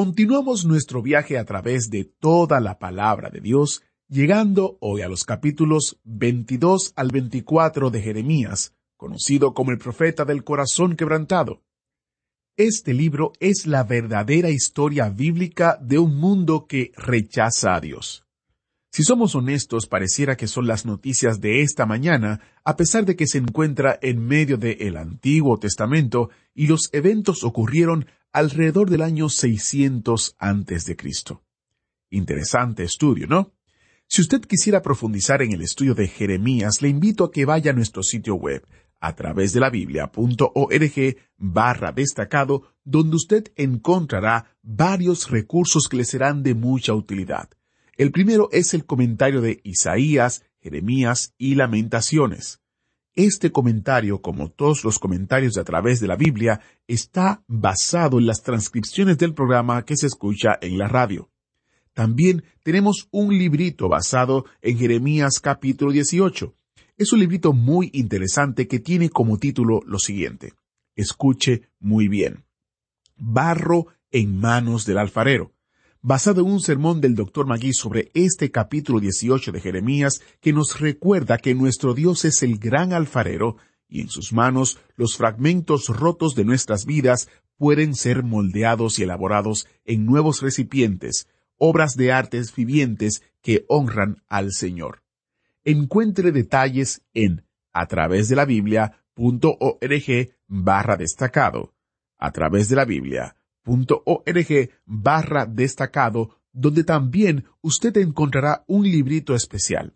Continuamos nuestro viaje a través de toda la palabra de Dios, llegando hoy a los capítulos 22 al 24 de Jeremías, conocido como el profeta del corazón quebrantado. Este libro es la verdadera historia bíblica de un mundo que rechaza a Dios. Si somos honestos, pareciera que son las noticias de esta mañana, a pesar de que se encuentra en medio del Antiguo Testamento y los eventos ocurrieron alrededor del año 600 antes de Cristo. Interesante estudio, ¿no? Si usted quisiera profundizar en el estudio de Jeremías, le invito a que vaya a nuestro sitio web a través de la biblia.org barra destacado, donde usted encontrará varios recursos que le serán de mucha utilidad. El primero es el comentario de Isaías, Jeremías y Lamentaciones. Este comentario, como todos los comentarios de a través de la Biblia, está basado en las transcripciones del programa que se escucha en la radio. También tenemos un librito basado en Jeremías capítulo 18. Es un librito muy interesante que tiene como título lo siguiente. Escuche muy bien. Barro en manos del alfarero basado en un sermón del Dr. Magui sobre este capítulo 18 de Jeremías que nos recuerda que nuestro Dios es el gran alfarero y en sus manos los fragmentos rotos de nuestras vidas pueden ser moldeados y elaborados en nuevos recipientes, obras de artes vivientes que honran al Señor. Encuentre detalles en a través de la Biblia.org barra destacado. A través de la Biblia org barra destacado, donde también usted encontrará un librito especial.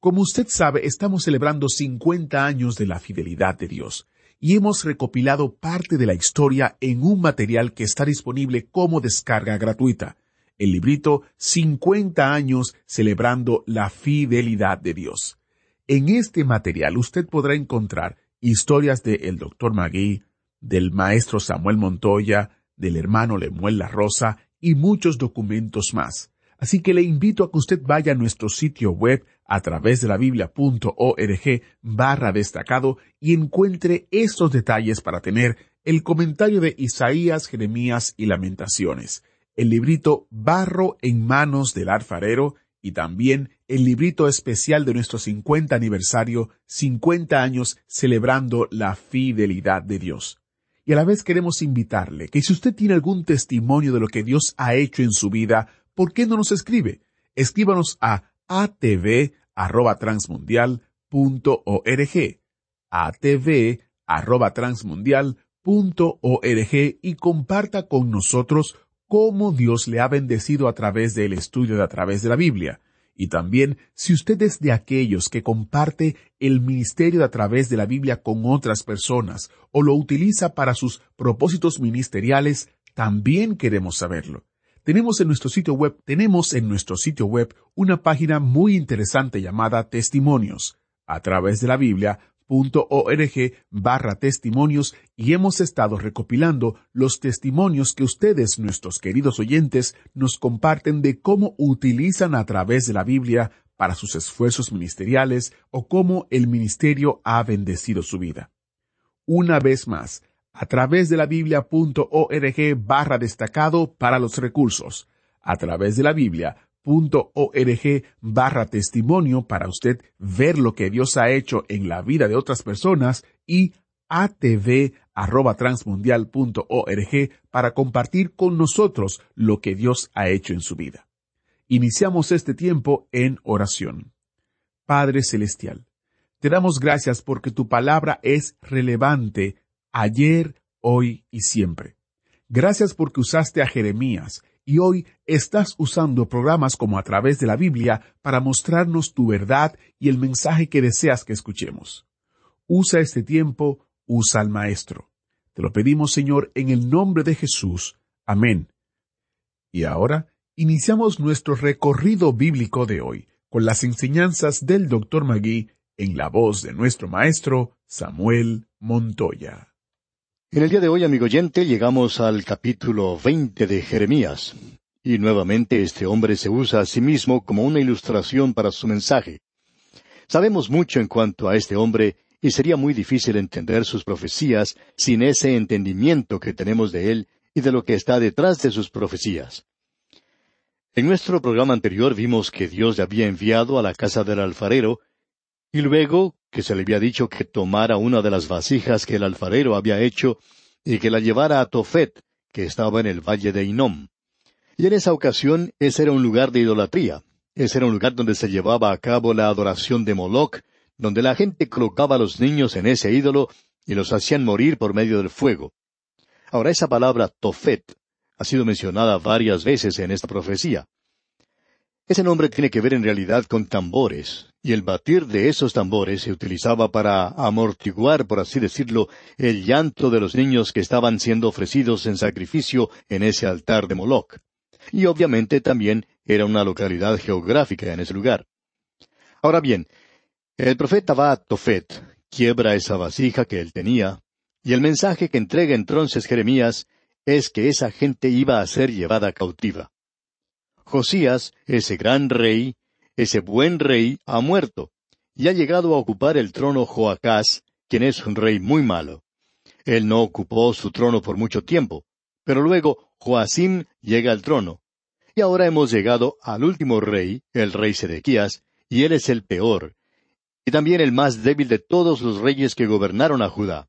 Como usted sabe, estamos celebrando 50 años de la fidelidad de Dios y hemos recopilado parte de la historia en un material que está disponible como descarga gratuita. El librito 50 años celebrando la fidelidad de Dios. En este material usted podrá encontrar historias de el Dr. Magui, del maestro Samuel Montoya, del hermano Lemuel La Rosa y muchos documentos más. Así que le invito a que usted vaya a nuestro sitio web a través de la biblia.org barra destacado y encuentre estos detalles para tener el comentario de Isaías, Jeremías y Lamentaciones, el librito Barro en manos del alfarero y también el librito especial de nuestro 50 aniversario, 50 años celebrando la fidelidad de Dios. Y a la vez queremos invitarle que si usted tiene algún testimonio de lo que Dios ha hecho en su vida, ¿por qué no nos escribe? Escríbanos a atv@transmundial.org, atv@transmundial.org y comparta con nosotros cómo Dios le ha bendecido a través del estudio de a través de la Biblia. Y también, si usted es de aquellos que comparte el ministerio a través de la Biblia con otras personas o lo utiliza para sus propósitos ministeriales, también queremos saberlo. Tenemos en nuestro sitio web, tenemos en nuestro sitio web una página muy interesante llamada Testimonios. A través de la Biblia org barra testimonios y hemos estado recopilando los testimonios que ustedes, nuestros queridos oyentes, nos comparten de cómo utilizan a través de la Biblia para sus esfuerzos ministeriales o cómo el ministerio ha bendecido su vida. Una vez más, a través de la biblia.org barra destacado para los recursos, a través de la Biblia org barra testimonio para usted ver lo que Dios ha hecho en la vida de otras personas y atv arroba para compartir con nosotros lo que Dios ha hecho en su vida. Iniciamos este tiempo en oración. Padre Celestial, te damos gracias porque tu palabra es relevante ayer, hoy y siempre. Gracias porque usaste a Jeremías y hoy estás usando programas como a través de la Biblia para mostrarnos tu verdad y el mensaje que deseas que escuchemos. Usa este tiempo, usa al Maestro. Te lo pedimos, Señor, en el nombre de Jesús. Amén. Y ahora iniciamos nuestro recorrido bíblico de hoy con las enseñanzas del Dr. Magui en la voz de nuestro maestro Samuel Montoya. En el día de hoy, amigo oyente, llegamos al capítulo 20 de Jeremías. Y nuevamente este hombre se usa a sí mismo como una ilustración para su mensaje. Sabemos mucho en cuanto a este hombre y sería muy difícil entender sus profecías sin ese entendimiento que tenemos de él y de lo que está detrás de sus profecías. En nuestro programa anterior vimos que Dios le había enviado a la casa del alfarero, y luego que se le había dicho que tomara una de las vasijas que el alfarero había hecho y que la llevara a Tofet, que estaba en el valle de Inom. Y en esa ocasión ese era un lugar de idolatría, ese era un lugar donde se llevaba a cabo la adoración de Moloch, donde la gente colocaba a los niños en ese ídolo y los hacían morir por medio del fuego. Ahora esa palabra Tofet ha sido mencionada varias veces en esta profecía. Ese nombre tiene que ver en realidad con tambores, y el batir de esos tambores se utilizaba para amortiguar, por así decirlo, el llanto de los niños que estaban siendo ofrecidos en sacrificio en ese altar de Moloch. Y obviamente también era una localidad geográfica en ese lugar. Ahora bien, el profeta va a Tofet, quiebra esa vasija que él tenía, y el mensaje que entrega entonces Jeremías es que esa gente iba a ser llevada cautiva. Josías, ese gran rey, ese buen rey, ha muerto, y ha llegado a ocupar el trono Joacás, quien es un rey muy malo. Él no ocupó su trono por mucho tiempo, pero luego Joacim llega al trono. Y ahora hemos llegado al último rey, el rey Sedequías, y él es el peor, y también el más débil de todos los reyes que gobernaron a Judá.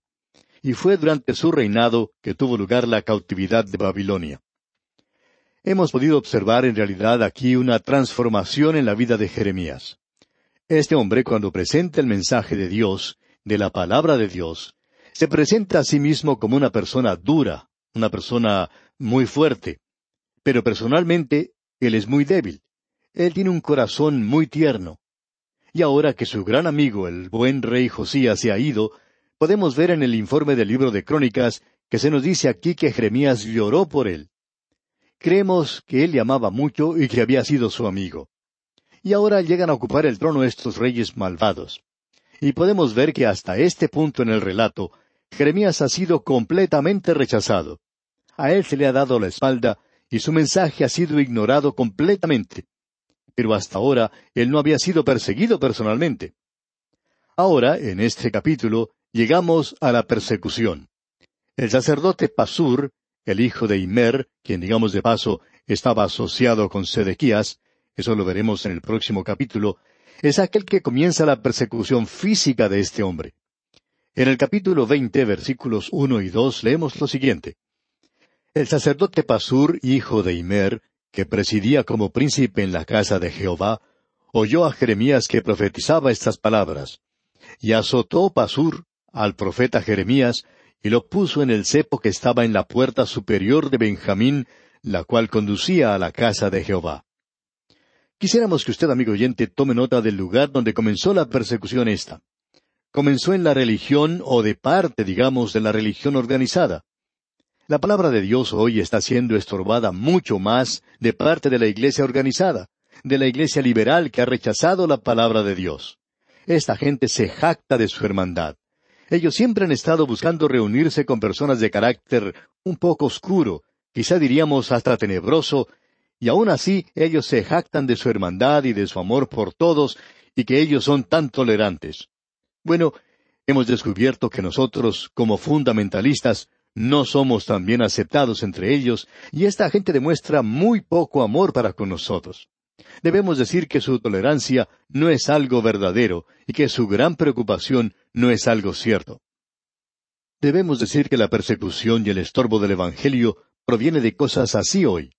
Y fue durante su reinado que tuvo lugar la cautividad de Babilonia. Hemos podido observar en realidad aquí una transformación en la vida de Jeremías. Este hombre, cuando presenta el mensaje de Dios, de la palabra de Dios, se presenta a sí mismo como una persona dura, una persona muy fuerte. Pero personalmente, él es muy débil. Él tiene un corazón muy tierno. Y ahora que su gran amigo, el buen rey Josías, se ha ido, podemos ver en el informe del libro de Crónicas que se nos dice aquí que Jeremías lloró por él. Creemos que él le amaba mucho y que había sido su amigo. Y ahora llegan a ocupar el trono estos reyes malvados. Y podemos ver que hasta este punto en el relato, Jeremías ha sido completamente rechazado. A él se le ha dado la espalda y su mensaje ha sido ignorado completamente. Pero hasta ahora él no había sido perseguido personalmente. Ahora, en este capítulo, llegamos a la persecución. El sacerdote Pasur el hijo de Imer, quien digamos de paso estaba asociado con Sedequías, eso lo veremos en el próximo capítulo, es aquel que comienza la persecución física de este hombre. En el capítulo veinte, versículos uno y dos, leemos lo siguiente. El sacerdote Pasur, hijo de Imer, que presidía como príncipe en la casa de Jehová, oyó a Jeremías que profetizaba estas palabras. Y azotó Pasur al profeta Jeremías y lo puso en el cepo que estaba en la puerta superior de Benjamín, la cual conducía a la casa de Jehová. Quisiéramos que usted, amigo oyente, tome nota del lugar donde comenzó la persecución esta. Comenzó en la religión o de parte, digamos, de la religión organizada. La palabra de Dios hoy está siendo estorbada mucho más de parte de la iglesia organizada, de la iglesia liberal que ha rechazado la palabra de Dios. Esta gente se jacta de su hermandad. Ellos siempre han estado buscando reunirse con personas de carácter un poco oscuro, quizá diríamos hasta tenebroso, y aun así ellos se jactan de su hermandad y de su amor por todos, y que ellos son tan tolerantes. Bueno, hemos descubierto que nosotros, como fundamentalistas, no somos tan bien aceptados entre ellos, y esta gente demuestra muy poco amor para con nosotros. Debemos decir que su tolerancia no es algo verdadero y que su gran preocupación no es algo cierto. Debemos decir que la persecución y el estorbo del Evangelio proviene de cosas así hoy.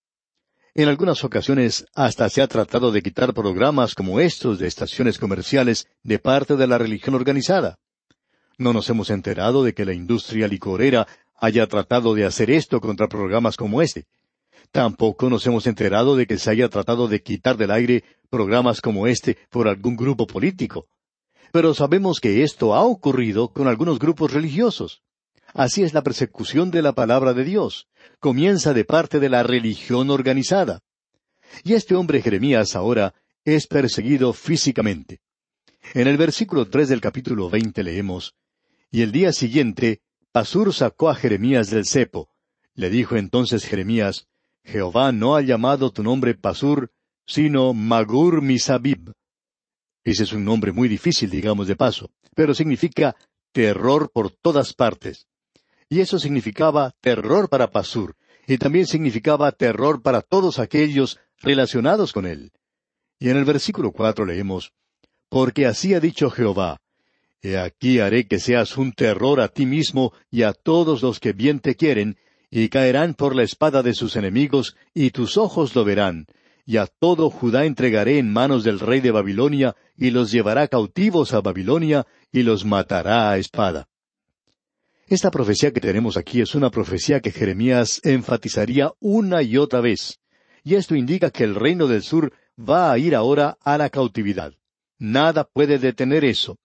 En algunas ocasiones hasta se ha tratado de quitar programas como estos de estaciones comerciales de parte de la religión organizada. No nos hemos enterado de que la industria licorera haya tratado de hacer esto contra programas como este. Tampoco nos hemos enterado de que se haya tratado de quitar del aire programas como este por algún grupo político. Pero sabemos que esto ha ocurrido con algunos grupos religiosos. Así es la persecución de la palabra de Dios. Comienza de parte de la religión organizada. Y este hombre Jeremías ahora es perseguido físicamente. En el versículo tres del capítulo veinte leemos, Y el día siguiente, Pasur sacó a Jeremías del cepo. Le dijo entonces Jeremías, Jehová no ha llamado tu nombre Pasur, sino Magur Misabib. Ese es un nombre muy difícil, digamos de paso, pero significa terror por todas partes. Y eso significaba terror para Pasur, y también significaba terror para todos aquellos relacionados con él. Y en el versículo cuatro leemos, Porque así ha dicho Jehová, He aquí haré que seas un terror a ti mismo y a todos los que bien te quieren, y caerán por la espada de sus enemigos, y tus ojos lo verán, y a todo Judá entregaré en manos del rey de Babilonia, y los llevará cautivos a Babilonia, y los matará a espada. Esta profecía que tenemos aquí es una profecía que Jeremías enfatizaría una y otra vez, y esto indica que el reino del sur va a ir ahora a la cautividad. Nada puede detener eso.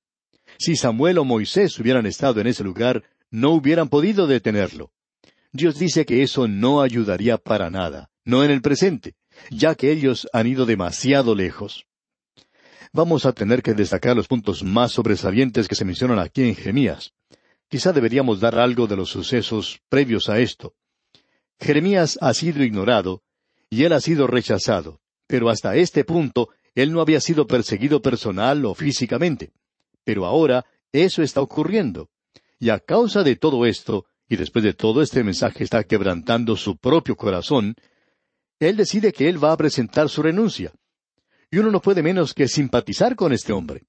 Si Samuel o Moisés hubieran estado en ese lugar, no hubieran podido detenerlo. Dios dice que eso no ayudaría para nada, no en el presente, ya que ellos han ido demasiado lejos. Vamos a tener que destacar los puntos más sobresalientes que se mencionan aquí en Jeremías. Quizá deberíamos dar algo de los sucesos previos a esto. Jeremías ha sido ignorado y él ha sido rechazado, pero hasta este punto él no había sido perseguido personal o físicamente. Pero ahora eso está ocurriendo. Y a causa de todo esto, y después de todo este mensaje está quebrantando su propio corazón, él decide que él va a presentar su renuncia. Y uno no puede menos que simpatizar con este hombre.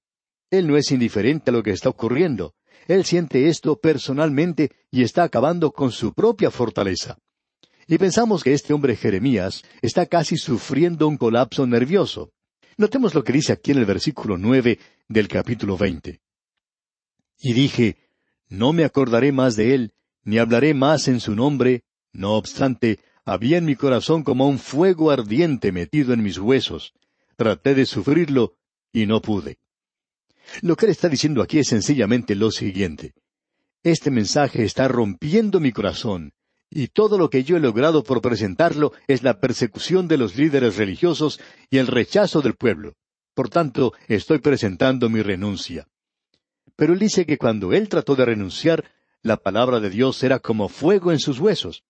Él no es indiferente a lo que está ocurriendo. Él siente esto personalmente y está acabando con su propia fortaleza. Y pensamos que este hombre Jeremías está casi sufriendo un colapso nervioso. Notemos lo que dice aquí en el versículo nueve del capítulo veinte. Y dije, No me acordaré más de él, ni hablaré más en su nombre, no obstante, había en mi corazón como un fuego ardiente metido en mis huesos. Traté de sufrirlo y no pude. Lo que él está diciendo aquí es sencillamente lo siguiente. Este mensaje está rompiendo mi corazón, y todo lo que yo he logrado por presentarlo es la persecución de los líderes religiosos y el rechazo del pueblo. Por tanto, estoy presentando mi renuncia. Pero él dice que cuando él trató de renunciar, la palabra de Dios era como fuego en sus huesos.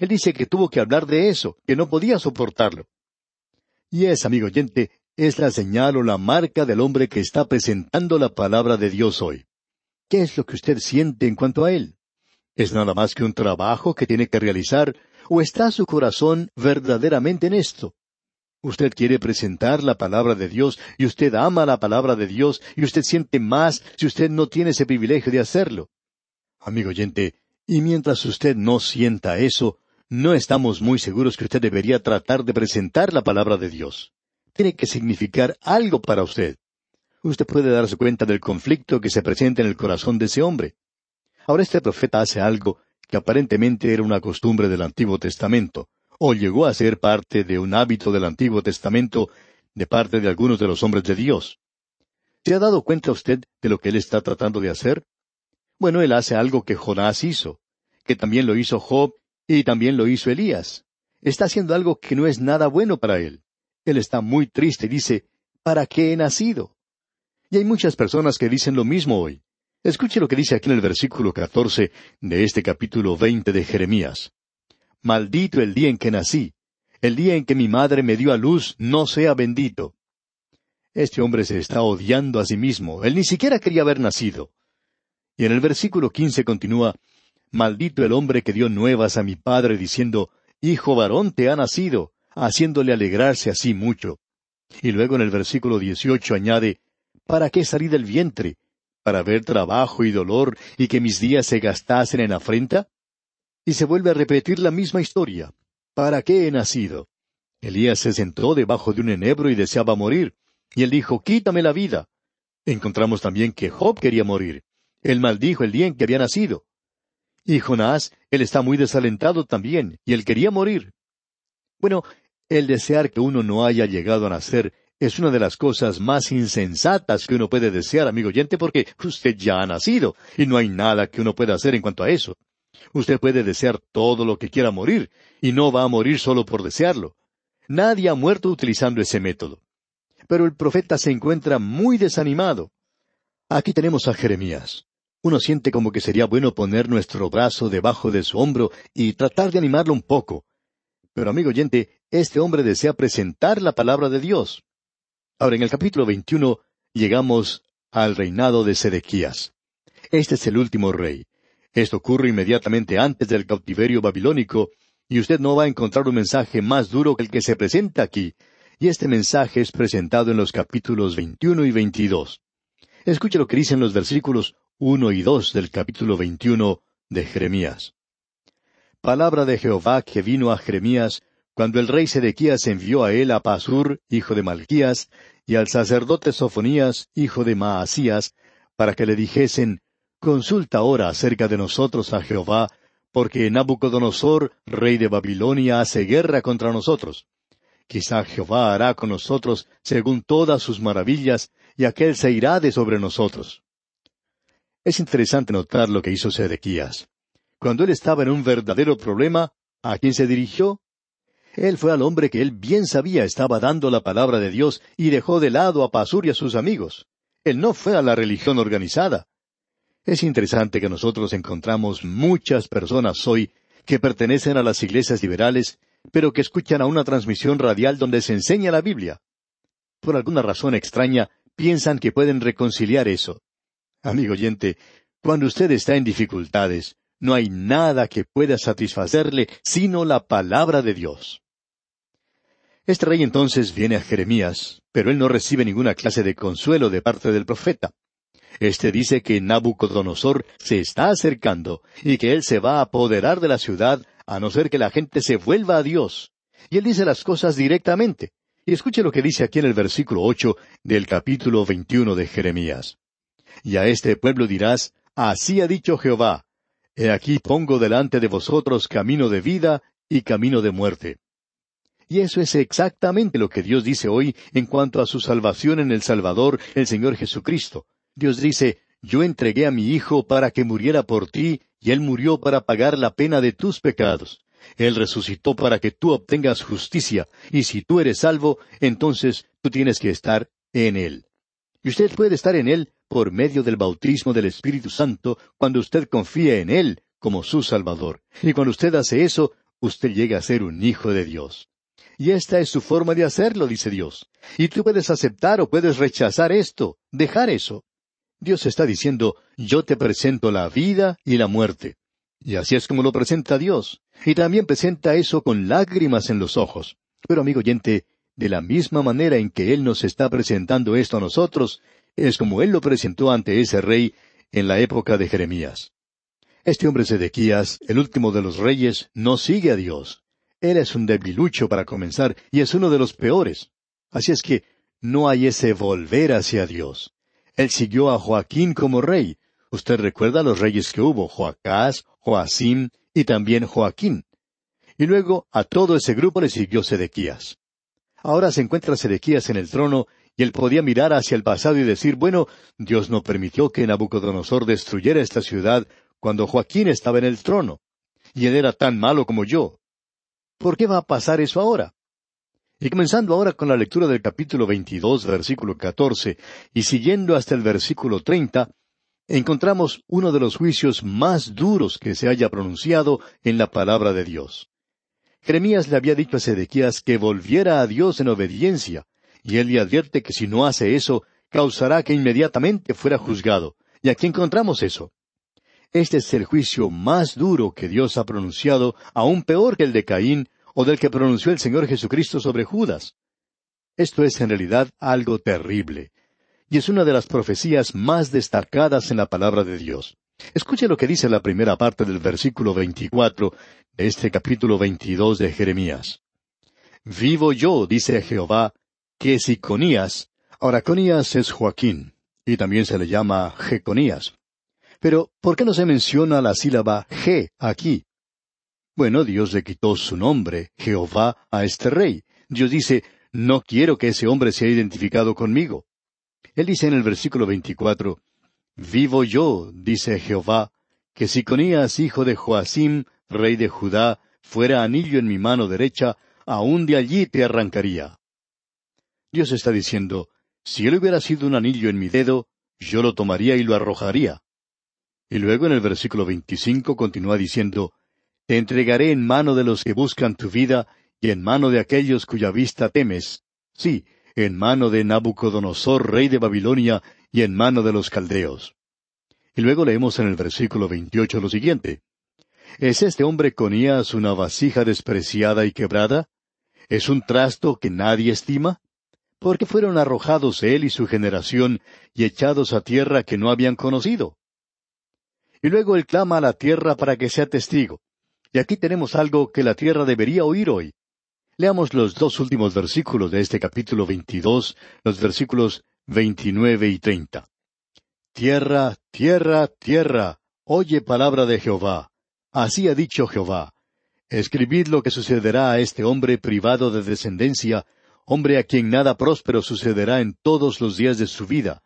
Él dice que tuvo que hablar de eso, que no podía soportarlo. Y es, amigo oyente, es la señal o la marca del hombre que está presentando la palabra de Dios hoy. ¿Qué es lo que usted siente en cuanto a él? ¿Es nada más que un trabajo que tiene que realizar o está su corazón verdaderamente en esto? Usted quiere presentar la palabra de Dios y usted ama la palabra de Dios y usted siente más si usted no tiene ese privilegio de hacerlo. Amigo oyente, y mientras usted no sienta eso, no estamos muy seguros que usted debería tratar de presentar la palabra de Dios. Tiene que significar algo para usted. Usted puede darse cuenta del conflicto que se presenta en el corazón de ese hombre. Ahora este profeta hace algo que aparentemente era una costumbre del Antiguo Testamento, o llegó a ser parte de un hábito del Antiguo Testamento de parte de algunos de los hombres de Dios. ¿Se ha dado cuenta usted de lo que él está tratando de hacer? Bueno, él hace algo que Jonás hizo, que también lo hizo Job y también lo hizo Elías. Está haciendo algo que no es nada bueno para él. Él está muy triste y dice, ¿para qué he nacido? Y hay muchas personas que dicen lo mismo hoy. Escuche lo que dice aquí en el versículo catorce de este capítulo veinte de Jeremías. Maldito el día en que nací, el día en que mi madre me dio a luz, no sea bendito. Este hombre se está odiando a sí mismo, él ni siquiera quería haber nacido. Y en el versículo quince continúa, Maldito el hombre que dio nuevas a mi padre diciendo, Hijo varón te ha nacido, haciéndole alegrarse así mucho. Y luego en el versículo dieciocho añade, ¿Para qué salí del vientre? ¿Para ver trabajo y dolor y que mis días se gastasen en afrenta? Y se vuelve a repetir la misma historia. ¿Para qué he nacido? Elías se sentó debajo de un enebro y deseaba morir. Y él dijo, Quítame la vida. Encontramos también que Job quería morir. Él maldijo el día en que había nacido. Y Jonás, él está muy desalentado también, y él quería morir. Bueno, el desear que uno no haya llegado a nacer es una de las cosas más insensatas que uno puede desear, amigo oyente, porque usted ya ha nacido, y no hay nada que uno pueda hacer en cuanto a eso. Usted puede desear todo lo que quiera morir, y no va a morir solo por desearlo. Nadie ha muerto utilizando ese método. Pero el profeta se encuentra muy desanimado. Aquí tenemos a Jeremías. Uno siente como que sería bueno poner nuestro brazo debajo de su hombro y tratar de animarlo un poco. Pero amigo oyente, este hombre desea presentar la palabra de Dios. Ahora, en el capítulo 21 llegamos al reinado de Sedequías. Este es el último rey. Esto ocurre inmediatamente antes del cautiverio babilónico, y usted no va a encontrar un mensaje más duro que el que se presenta aquí, y este mensaje es presentado en los capítulos 21 y 22. Escuche lo que dicen los versículos uno y dos del capítulo 21 de Jeremías. Palabra de Jehová que vino a Jeremías cuando el rey Sedequías envió a él a Pasur, hijo de Malquías, y al sacerdote Sofonías, hijo de Maasías, para que le dijesen, Consulta ahora acerca de nosotros a Jehová, porque Nabucodonosor, rey de Babilonia, hace guerra contra nosotros. Quizá Jehová hará con nosotros según todas sus maravillas, y aquel se irá de sobre nosotros. Es interesante notar lo que hizo Sedequías. Cuando él estaba en un verdadero problema, ¿a quién se dirigió? Él fue al hombre que él bien sabía estaba dando la palabra de Dios y dejó de lado a Pasur y a sus amigos. Él no fue a la religión organizada. Es interesante que nosotros encontramos muchas personas hoy que pertenecen a las iglesias liberales, pero que escuchan a una transmisión radial donde se enseña la Biblia. Por alguna razón extraña, piensan que pueden reconciliar eso. Amigo oyente, cuando usted está en dificultades, no hay nada que pueda satisfacerle sino la palabra de Dios. Este rey entonces viene a Jeremías, pero él no recibe ninguna clase de consuelo de parte del profeta. Este dice que Nabucodonosor se está acercando y que él se va a apoderar de la ciudad a no ser que la gente se vuelva a Dios. Y él dice las cosas directamente. Y escuche lo que dice aquí en el versículo ocho del capítulo veintiuno de Jeremías. Y a este pueblo dirás, Así ha dicho Jehová, He aquí pongo delante de vosotros camino de vida y camino de muerte. Y eso es exactamente lo que Dios dice hoy en cuanto a su salvación en el Salvador, el Señor Jesucristo. Dios dice, Yo entregué a mi Hijo para que muriera por ti, y Él murió para pagar la pena de tus pecados. Él resucitó para que tú obtengas justicia, y si tú eres salvo, entonces tú tienes que estar en Él. Y usted puede estar en Él por medio del bautismo del Espíritu Santo cuando usted confía en Él como su Salvador. Y cuando usted hace eso, usted llega a ser un hijo de Dios. Y esta es su forma de hacerlo, dice Dios. Y tú puedes aceptar o puedes rechazar esto, dejar eso. Dios está diciendo, yo te presento la vida y la muerte. Y así es como lo presenta Dios. Y también presenta eso con lágrimas en los ojos. Pero amigo oyente, de la misma manera en que Él nos está presentando esto a nosotros, es como Él lo presentó ante ese rey en la época de Jeremías. Este hombre Sedequías, el último de los reyes, no sigue a Dios. Él es un debilucho para comenzar y es uno de los peores. Así es que no hay ese volver hacia Dios. Él siguió a Joaquín como rey. Usted recuerda los reyes que hubo, Joacás, Joacim y también Joaquín. Y luego a todo ese grupo le siguió Sedequías. Ahora se encuentra Sedequías en el trono y él podía mirar hacia el pasado y decir, bueno, Dios no permitió que Nabucodonosor destruyera esta ciudad cuando Joaquín estaba en el trono. Y él era tan malo como yo. ¿Por qué va a pasar eso ahora? Y comenzando ahora con la lectura del capítulo 22, versículo 14, y siguiendo hasta el versículo 30, encontramos uno de los juicios más duros que se haya pronunciado en la palabra de Dios. Jeremías le había dicho a Sedequías que volviera a Dios en obediencia, y él le advierte que si no hace eso, causará que inmediatamente fuera juzgado. Y aquí encontramos eso. Este es el juicio más duro que Dios ha pronunciado, aún peor que el de Caín, o del que pronunció el Señor Jesucristo sobre Judas. Esto es en realidad algo terrible, y es una de las profecías más destacadas en la palabra de Dios. Escuche lo que dice la primera parte del versículo veinticuatro de este capítulo veintidós de Jeremías. Vivo yo, dice Jehová, que si Conías, ahora Conías es Joaquín, y también se le llama Jeconías. Pero, ¿por qué no se menciona la sílaba G aquí? Bueno, Dios le quitó su nombre, Jehová, a este rey. Dios dice, no quiero que ese hombre sea identificado conmigo. Él dice en el versículo veinticuatro, Vivo yo, dice Jehová, que si Conías, hijo de Joacim, rey de Judá, fuera anillo en mi mano derecha, aún de allí te arrancaría. Dios está diciendo, si él hubiera sido un anillo en mi dedo, yo lo tomaría y lo arrojaría. Y luego en el versículo 25 continúa diciendo, Te entregaré en mano de los que buscan tu vida y en mano de aquellos cuya vista temes. Sí, en mano de Nabucodonosor, rey de Babilonia, y en mano de los caldeos. Y luego leemos en el versículo 28 lo siguiente. ¿Es este hombre Conías una vasija despreciada y quebrada? ¿Es un trasto que nadie estima? ¿Por qué fueron arrojados él y su generación y echados a tierra que no habían conocido? Y luego él clama a la tierra para que sea testigo. Y aquí tenemos algo que la tierra debería oír hoy. Leamos los dos últimos versículos de este capítulo 22, los versículos 29 y 30. Tierra, tierra, tierra, oye palabra de Jehová. Así ha dicho Jehová. Escribid lo que sucederá a este hombre privado de descendencia, hombre a quien nada próspero sucederá en todos los días de su vida,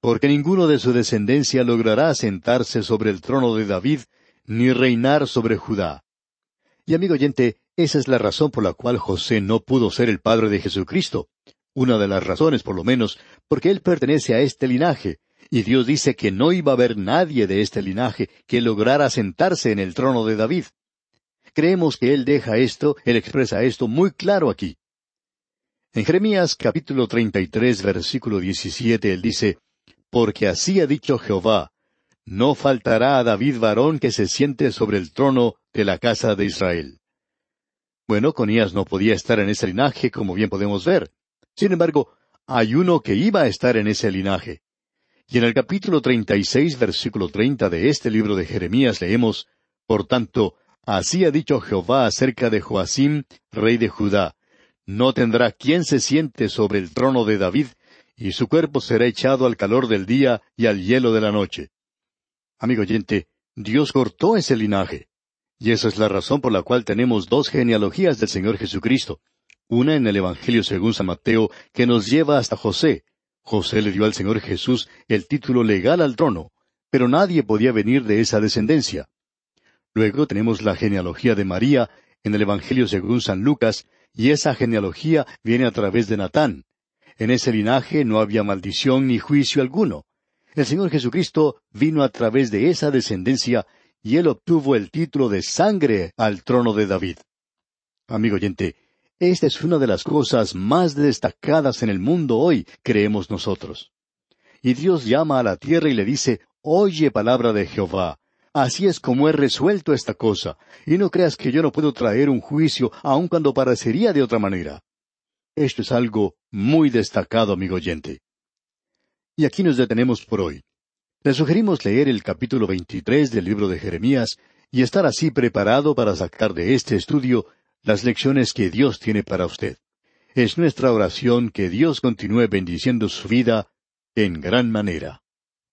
porque ninguno de su descendencia logrará sentarse sobre el trono de David, ni reinar sobre Judá. Y amigo oyente, esa es la razón por la cual José no pudo ser el padre de Jesucristo. Una de las razones, por lo menos, porque él pertenece a este linaje, y Dios dice que no iba a haber nadie de este linaje que lograra sentarse en el trono de David. Creemos que Él deja esto, Él expresa esto muy claro aquí. En Jeremías capítulo 33 versículo 17 Él dice, Porque así ha dicho Jehová, no faltará a David varón que se siente sobre el trono de la casa de Israel. Bueno, Conías no podía estar en ese linaje, como bien podemos ver. Sin embargo, hay uno que iba a estar en ese linaje. Y en el capítulo treinta y seis, versículo treinta de este libro de Jeremías leemos, Por tanto, así ha dicho Jehová acerca de Joacim, rey de Judá, no tendrá quien se siente sobre el trono de David, y su cuerpo será echado al calor del día y al hielo de la noche. Amigo oyente, Dios cortó ese linaje. Y esa es la razón por la cual tenemos dos genealogías del Señor Jesucristo. Una en el Evangelio según San Mateo, que nos lleva hasta José, José le dio al Señor Jesús el título legal al trono, pero nadie podía venir de esa descendencia. Luego tenemos la genealogía de María en el Evangelio según San Lucas, y esa genealogía viene a través de Natán. En ese linaje no había maldición ni juicio alguno. El Señor Jesucristo vino a través de esa descendencia y él obtuvo el título de sangre al trono de David. Amigo oyente, esta es una de las cosas más destacadas en el mundo hoy, creemos nosotros. Y Dios llama a la tierra y le dice, Oye palabra de Jehová. Así es como he resuelto esta cosa, y no creas que yo no puedo traer un juicio aun cuando parecería de otra manera. Esto es algo muy destacado, amigo oyente. Y aquí nos detenemos por hoy. Le sugerimos leer el capítulo 23 del libro de Jeremías y estar así preparado para sacar de este estudio las lecciones que Dios tiene para usted. Es nuestra oración que Dios continúe bendiciendo su vida en gran manera.